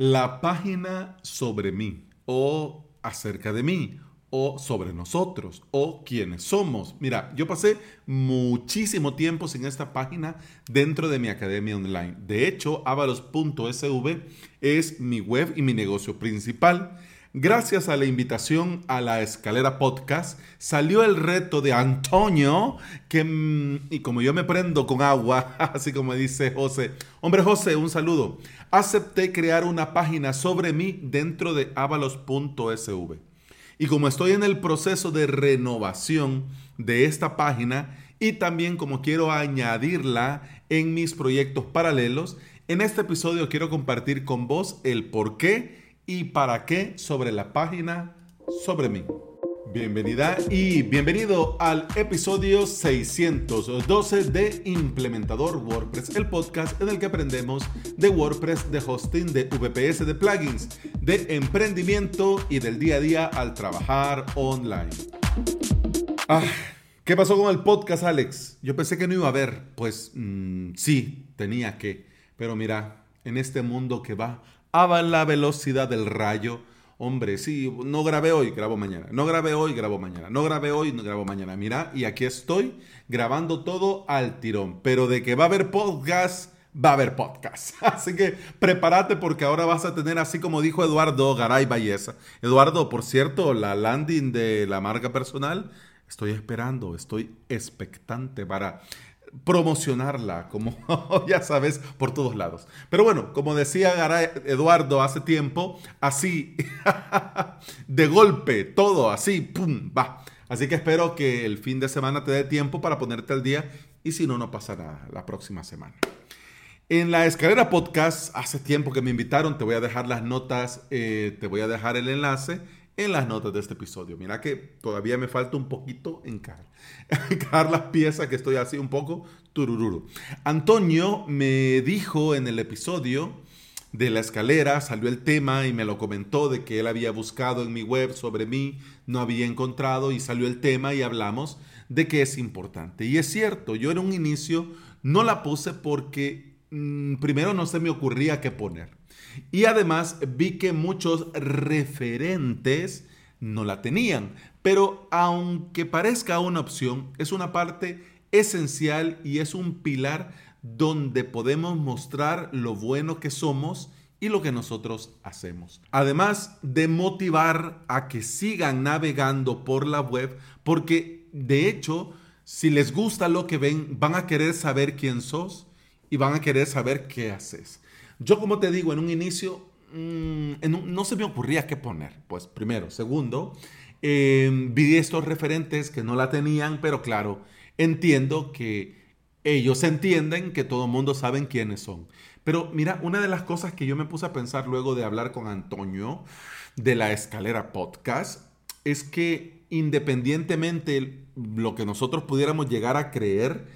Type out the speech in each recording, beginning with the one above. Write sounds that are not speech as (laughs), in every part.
la página sobre mí o acerca de mí o sobre nosotros o quiénes somos. Mira, yo pasé muchísimo tiempo sin esta página dentro de mi academia online. De hecho, avalos.sv es mi web y mi negocio principal. Gracias a la invitación a la Escalera Podcast, salió el reto de Antonio, que, mm, y como yo me prendo con agua, (laughs) así como dice José, hombre José, un saludo, acepté crear una página sobre mí dentro de avalos.sv. Y como estoy en el proceso de renovación de esta página y también como quiero añadirla en mis proyectos paralelos, en este episodio quiero compartir con vos el por qué y para qué sobre la página sobre mí. Bienvenida y bienvenido al episodio 612 de Implementador WordPress, el podcast en el que aprendemos de WordPress, de hosting, de VPS, de plugins, de emprendimiento y del día a día al trabajar online. Ah, ¿Qué pasó con el podcast, Alex? Yo pensé que no iba a haber. Pues mm, sí, tenía que. Pero mira, en este mundo que va a la velocidad del rayo, hombre, sí, no grabé hoy, grabo mañana. No grabé hoy, grabo mañana. No grabé hoy, no grabo mañana. Mira, y aquí estoy grabando todo al tirón. Pero de que va a haber podcast, va a haber podcast. (laughs) Así que prepárate porque ahora vas a tener, así como dijo Eduardo Garay Valleza. Eduardo, por cierto, la landing de la marca personal, estoy esperando, estoy expectante para promocionarla, como (laughs) ya sabes, por todos lados. Pero bueno, como decía Eduardo hace tiempo, así, (laughs) de golpe, todo así, pum, va. Así que espero que el fin de semana te dé tiempo para ponerte al día y si no, no pasará la próxima semana. En la escalera podcast, hace tiempo que me invitaron, te voy a dejar las notas, eh, te voy a dejar el enlace en las notas de este episodio. Mira que todavía me falta un poquito encar. encar las (laughs) piezas que estoy así un poco turururu. Antonio me dijo en el episodio de la escalera, salió el tema y me lo comentó de que él había buscado en mi web sobre mí, no había encontrado y salió el tema y hablamos de que es importante. Y es cierto, yo en un inicio no la puse porque mmm, primero no se me ocurría qué poner. Y además vi que muchos referentes no la tenían. Pero aunque parezca una opción, es una parte esencial y es un pilar donde podemos mostrar lo bueno que somos y lo que nosotros hacemos. Además de motivar a que sigan navegando por la web, porque de hecho, si les gusta lo que ven, van a querer saber quién sos y van a querer saber qué haces. Yo, como te digo, en un inicio mm, no se me ocurría qué poner. Pues primero. Segundo, em, vi estos referentes que no la tenían, pero claro, entiendo que ellos entienden que todo el mundo sabe quiénes son. Pero mira, una de las cosas que yo me puse a pensar luego de hablar con Antonio de la escalera podcast es que independientemente lo que nosotros pudiéramos llegar a creer,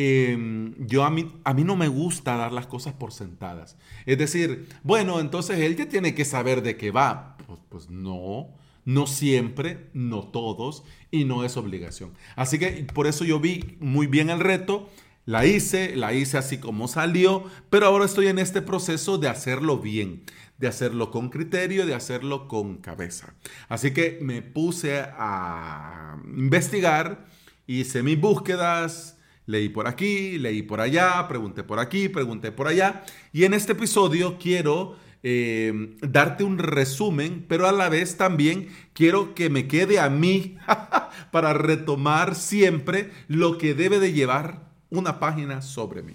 Em, yo a mí, a mí no me gusta dar las cosas por sentadas. Es decir, bueno, entonces él ya tiene que saber de qué va. Pues, pues, no, no siempre, no todos, y no es obligación. Así que por eso yo vi muy bien el reto, la hice, la hice así como salió, pero ahora estoy en este proceso de hacerlo bien, de hacerlo con criterio, de hacerlo con cabeza. Así que me puse a investigar, hice mis búsquedas, Leí por aquí, leí por allá, pregunté por aquí, pregunté por allá. Y en este episodio quiero eh, darte un resumen, pero a la vez también quiero que me quede a mí (laughs) para retomar siempre lo que debe de llevar una página sobre mí.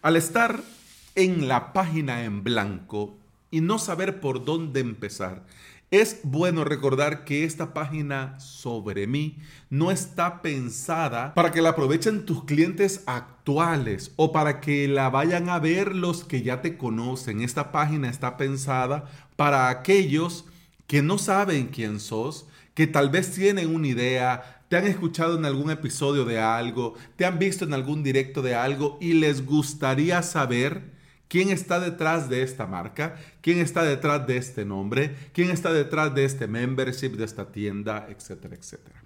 Al estar en la página en blanco y no saber por dónde empezar, es bueno recordar que esta página sobre mí no está pensada para que la aprovechen tus clientes actuales o para que la vayan a ver los que ya te conocen. Esta página está pensada para aquellos que no saben quién sos, que tal vez tienen una idea, te han escuchado en algún episodio de algo, te han visto en algún directo de algo y les gustaría saber ¿Quién está detrás de esta marca? ¿Quién está detrás de este nombre? ¿Quién está detrás de este membership, de esta tienda, etcétera, etcétera?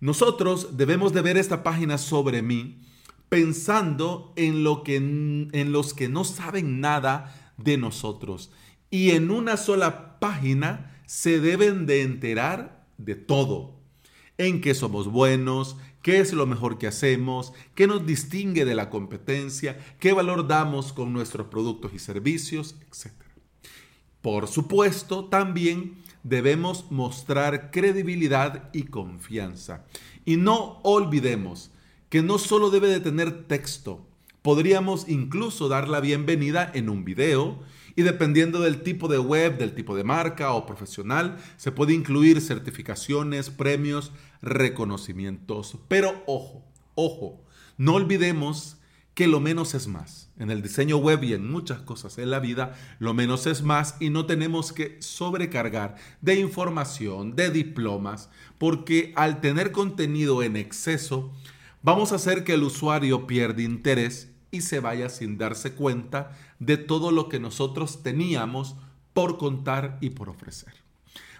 Nosotros debemos de ver esta página sobre mí pensando en, lo que, en los que no saben nada de nosotros y en una sola página se deben de enterar de todo. En qué somos buenos, qué es lo mejor que hacemos, qué nos distingue de la competencia, qué valor damos con nuestros productos y servicios, etc. Por supuesto, también debemos mostrar credibilidad y confianza. Y no olvidemos que no solo debe de tener texto, podríamos incluso dar la bienvenida en un video y dependiendo del tipo de web, del tipo de marca o profesional, se puede incluir certificaciones, premios, reconocimientos. Pero ojo, ojo, no olvidemos que lo menos es más. En el diseño web y en muchas cosas en la vida, lo menos es más y no tenemos que sobrecargar de información, de diplomas, porque al tener contenido en exceso, vamos a hacer que el usuario pierda interés y se vaya sin darse cuenta de todo lo que nosotros teníamos por contar y por ofrecer.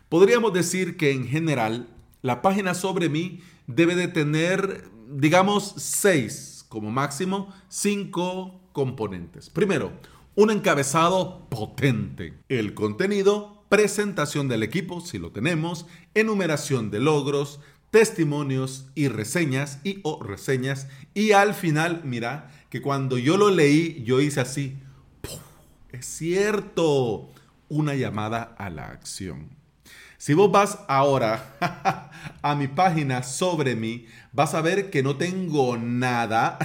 Podríamos decir que en general la página sobre mí debe de tener, digamos, seis como máximo cinco componentes. Primero, un encabezado potente. El contenido, presentación del equipo, si lo tenemos, enumeración de logros, testimonios y reseñas y o reseñas. Y al final, mira, que cuando yo lo leí, yo hice así. Es cierto. Una llamada a la acción. Si vos vas ahora (laughs) a mi página sobre mí, vas a ver que no tengo nada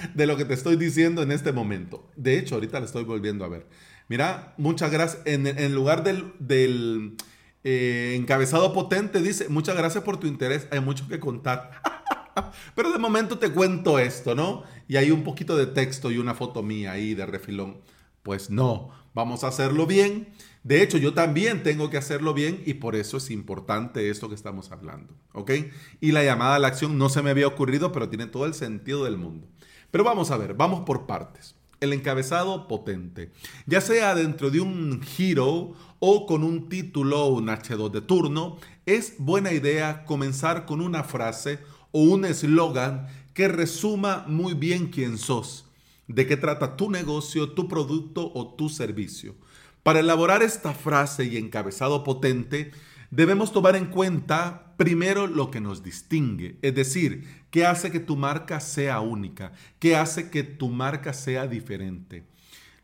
(laughs) de lo que te estoy diciendo en este momento. De hecho, ahorita lo estoy volviendo a ver. Mira, muchas gracias. En, lugar del, eh, encabezado potente, dice, muchas gracias por tu interés. Hay mucho que contar. (laughs) (laughs) Pero de momento te cuento esto, ¿no? Y hay un poquito de texto y una foto mía ahí de refilón. Pues no, vamos a hacerlo bien. De hecho, yo también tengo que hacerlo bien y por eso es importante esto que estamos hablando. ¿Ok? Y la llamada a la acción no se me había ocurrido, pero tiene todo el sentido del mundo. Pero vamos a ver, vamos por partes. El encabezado potente, ya sea dentro de un giro o con un título o un H2 de turno, es buena idea comenzar con una frase o un eslogan que resuma muy bien quién sos, de qué trata tu negocio, tu producto o tu servicio. Para elaborar esta frase y encabezado potente, debemos tomar en cuenta primero lo que nos distingue, es decir, qué hace que tu marca sea única, qué hace que tu marca sea diferente.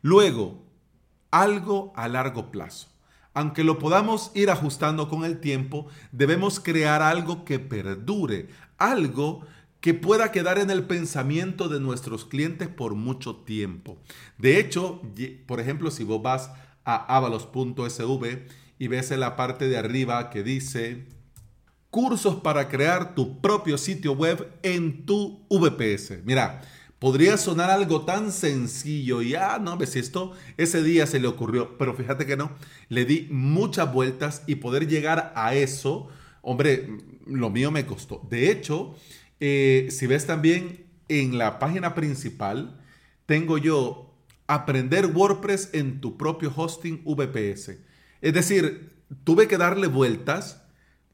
Luego, algo a largo plazo. Aunque lo podamos ir ajustando con el tiempo, debemos crear algo que perdure, algo que pueda quedar en el pensamiento de nuestros clientes por mucho tiempo. De hecho, por ejemplo, si vos vas a avalos.sv y ves en la parte de arriba que dice cursos para crear tu propio sitio web en tu VPS. Mira, podría sonar algo tan sencillo y, ah, no, ves esto, ese día se le ocurrió, pero fíjate que no, le di muchas vueltas y poder llegar a eso, hombre, lo mío me costó. De hecho, eh, si ves también en la página principal, tengo yo aprender WordPress en tu propio hosting VPS. Es decir, tuve que darle vueltas,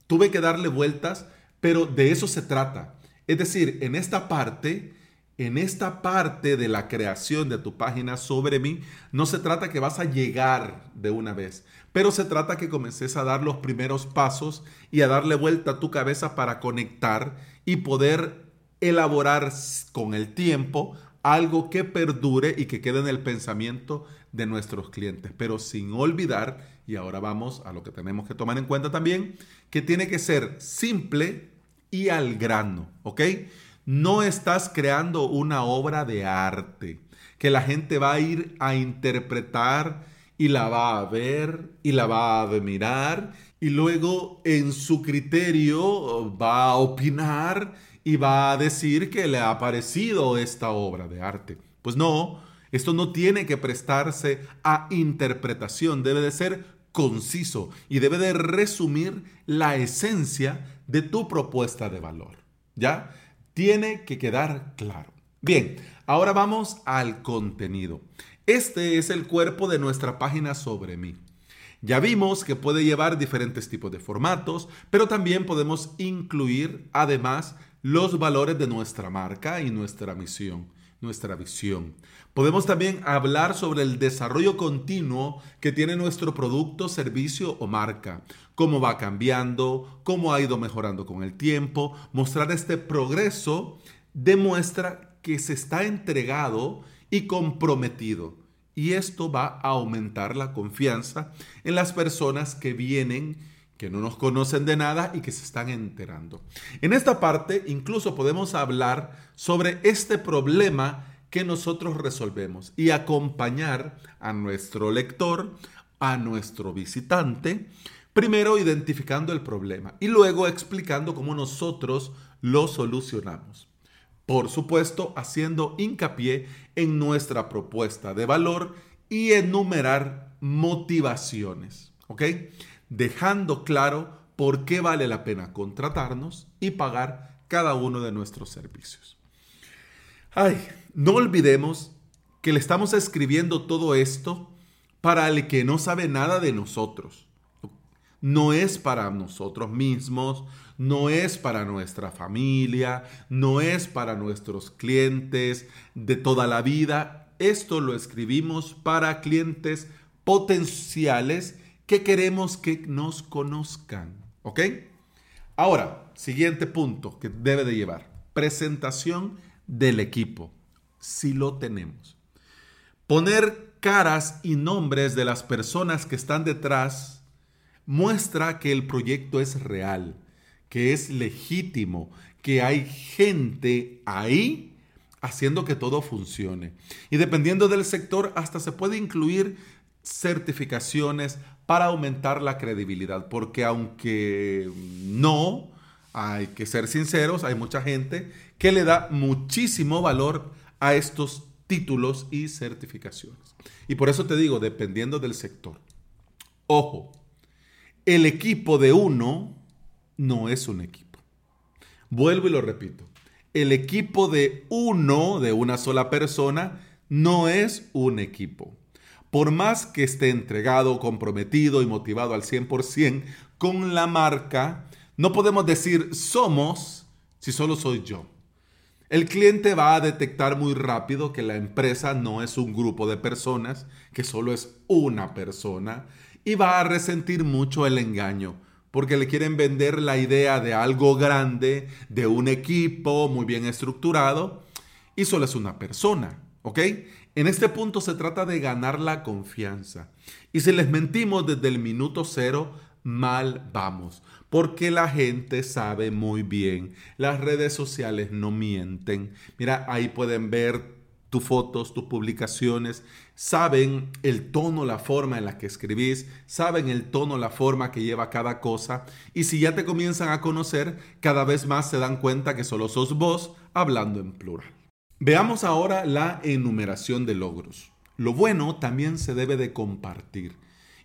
tuve que darle vueltas, pero de eso se trata. Es decir, en esta parte, en esta parte de la creación de tu página sobre mí, no se trata que vas a llegar de una vez, pero se trata que comences a dar los primeros pasos y a darle vuelta a tu cabeza para conectar y poder elaborar con el tiempo algo que perdure y que quede en el pensamiento de nuestros clientes, pero sin olvidar, y ahora vamos a lo que tenemos que tomar en cuenta también, que tiene que ser simple y al grano, ¿ok? No estás creando una obra de arte que la gente va a ir a interpretar y la va a ver y la va a admirar y luego en su criterio va a opinar y va a decir que le ha parecido esta obra de arte. Pues no, esto no tiene que prestarse a interpretación, debe de ser conciso y debe de resumir la esencia de tu propuesta de valor. ¿Ya? Tiene que quedar claro. Bien, ahora vamos al contenido. Este es el cuerpo de nuestra página sobre mí. Ya vimos que puede llevar diferentes tipos de formatos, pero también podemos incluir además los valores de nuestra marca y nuestra misión. nuestra visión. Podemos también hablar sobre el desarrollo continuo que tiene nuestro producto, servicio o marca, cómo va cambiando, cómo ha ido mejorando con el tiempo. Mostrar este progreso demuestra que se está entregado y comprometido. Y esto va a aumentar la confianza en las personas que vienen que no nos conocen de nada y que se están enterando. En esta parte incluso podemos hablar sobre este problema que nosotros resolvemos y acompañar a nuestro lector, a nuestro visitante, primero identificando el problema y luego explicando cómo nosotros lo solucionamos. Por supuesto, haciendo hincapié en nuestra propuesta de valor y enumerar motivaciones. ¿Ok? dejando claro por qué vale la pena contratarnos y pagar cada uno de nuestros servicios. Ay, no olvidemos que le estamos escribiendo todo esto para el que no sabe nada de nosotros. No es para nosotros mismos, no es para nuestra familia, no es para nuestros clientes de toda la vida. Esto lo escribimos para clientes potenciales que queremos que nos conozcan. ¿Ok? Ahora, siguiente punto que debe de llevar. Presentación del equipo. Si lo tenemos. Poner caras y nombres de las personas que están detrás muestra que el proyecto es real, que es legítimo, que hay gente ahí haciendo que todo funcione. Y dependiendo del sector, hasta se puede incluir certificaciones, para aumentar la credibilidad, porque aunque no, hay que ser sinceros, hay mucha gente que le da muchísimo valor a estos títulos y certificaciones. Y por eso te digo, dependiendo del sector. Ojo, el equipo de uno no es un equipo. Vuelvo y lo repito. El equipo de uno, de una sola persona, no es un equipo por más que esté entregado, comprometido y motivado al 100% con la marca, no podemos decir somos si solo soy yo. El cliente va a detectar muy rápido que la empresa no es un grupo de personas, que solo es una persona, y va a resentir mucho el engaño, porque le quieren vender la idea de algo grande, de un equipo muy bien estructurado, y solo es una persona, ¿ok? En este punto se trata de ganar la confianza. Y si les mentimos desde el minuto cero, mal vamos. Porque la gente sabe muy bien. Las redes sociales no mienten. Mira, ahí pueden ver tus fotos, tus publicaciones. Saben el tono, la forma en la que escribís. Saben el tono, la forma que lleva cada cosa. Y si ya te comienzan a conocer, cada vez más se dan cuenta que solo sos vos hablando en plural. Veamos ahora la enumeración de logros. Lo bueno también se debe de compartir.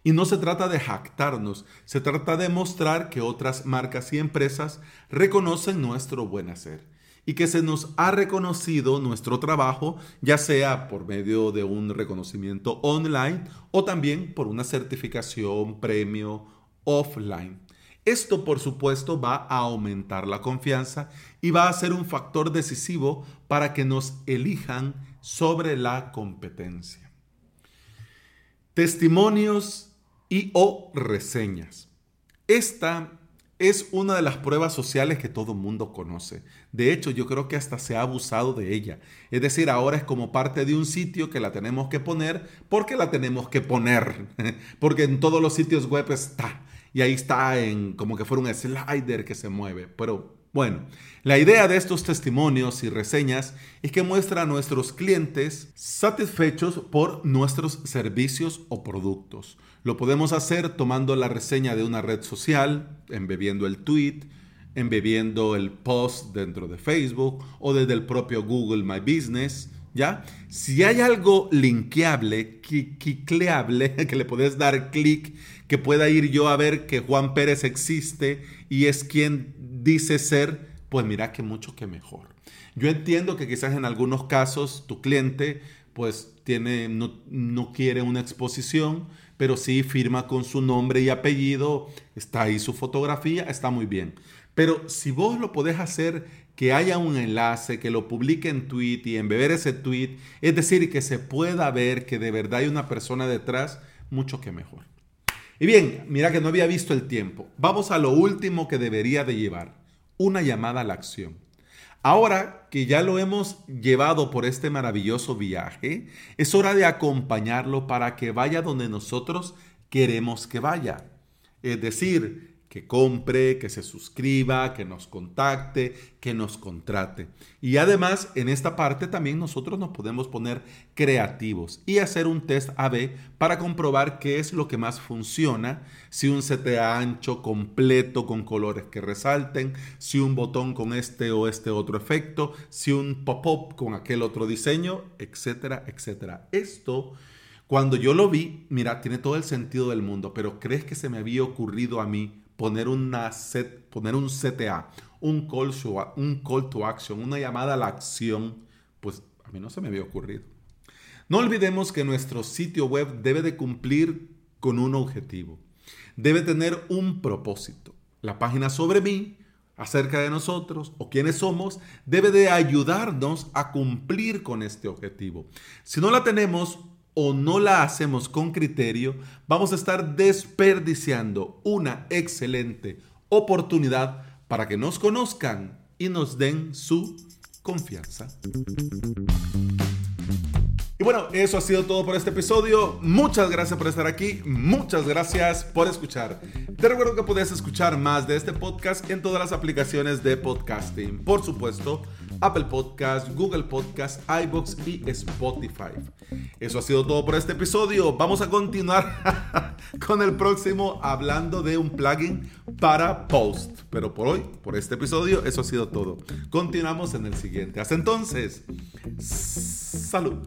Y no se trata de jactarnos, se trata de mostrar que otras marcas y empresas reconocen nuestro buen hacer y que se nos ha reconocido nuestro trabajo, ya sea por medio de un reconocimiento online o también por una certificación, premio offline. Esto, por supuesto, va a aumentar la confianza y va a ser un factor decisivo para que nos elijan sobre la competencia. Testimonios y o reseñas. Esta es una de las pruebas sociales que todo mundo conoce. De hecho, yo creo que hasta se ha abusado de ella. Es decir, ahora es como parte de un sitio que la tenemos que poner porque la tenemos que poner. (laughs) porque en todos los sitios web está y ahí está en como que fuera un slider que se mueve. Pero bueno, la idea de estos testimonios y reseñas es que muestra a nuestros clientes satisfechos por nuestros servicios o productos. Lo podemos hacer tomando la reseña de una red social, embebiendo el tweet, embebiendo el post dentro de Facebook o desde el propio Google My Business. ¿Ya? Si hay algo linkeable, clicleable, (laughs) que le puedes dar clic, que pueda ir yo a ver que Juan Pérez existe y es quien dice ser, pues mira que mucho que mejor. Yo entiendo que quizás en algunos casos tu cliente pues tiene, no, no quiere una exposición, pero sí firma con su nombre y apellido, está ahí su fotografía, está muy bien. Pero si vos lo podés hacer, que haya un enlace, que lo publique en tweet y en beber ese tweet, es decir, que se pueda ver que de verdad hay una persona detrás, mucho que mejor. Y bien, mira que no había visto el tiempo. Vamos a lo último que debería de llevar, una llamada a la acción. Ahora que ya lo hemos llevado por este maravilloso viaje, es hora de acompañarlo para que vaya donde nosotros queremos que vaya. Es decir, que compre, que se suscriba, que nos contacte, que nos contrate. Y además, en esta parte también nosotros nos podemos poner creativos y hacer un test AB para comprobar qué es lo que más funciona, si un CTA ancho completo con colores que resalten, si un botón con este o este otro efecto, si un pop-up con aquel otro diseño, etcétera, etcétera. Esto cuando yo lo vi, mira, tiene todo el sentido del mundo, pero ¿crees que se me había ocurrido a mí poner, set, poner un CTA, un call, to, un call to action, una llamada a la acción, pues a mí no se me había ocurrido. No olvidemos que nuestro sitio web debe de cumplir con un objetivo. Debe tener un propósito. La página sobre mí, acerca de nosotros o quiénes somos, debe de ayudarnos a cumplir con este objetivo. Si no la tenemos, o no la hacemos con criterio, vamos a estar desperdiciando una excelente oportunidad para que nos conozcan y nos den su confianza. Y bueno, eso ha sido todo por este episodio. Muchas gracias por estar aquí. Muchas gracias por escuchar. Te recuerdo que puedes escuchar más de este podcast en todas las aplicaciones de podcasting. Por supuesto, Apple Podcast, Google Podcast, iBox y Spotify. Eso ha sido todo por este episodio. Vamos a continuar (laughs) con el próximo hablando de un plugin para Post. Pero por hoy, por este episodio, eso ha sido todo. Continuamos en el siguiente. Hasta entonces, salud.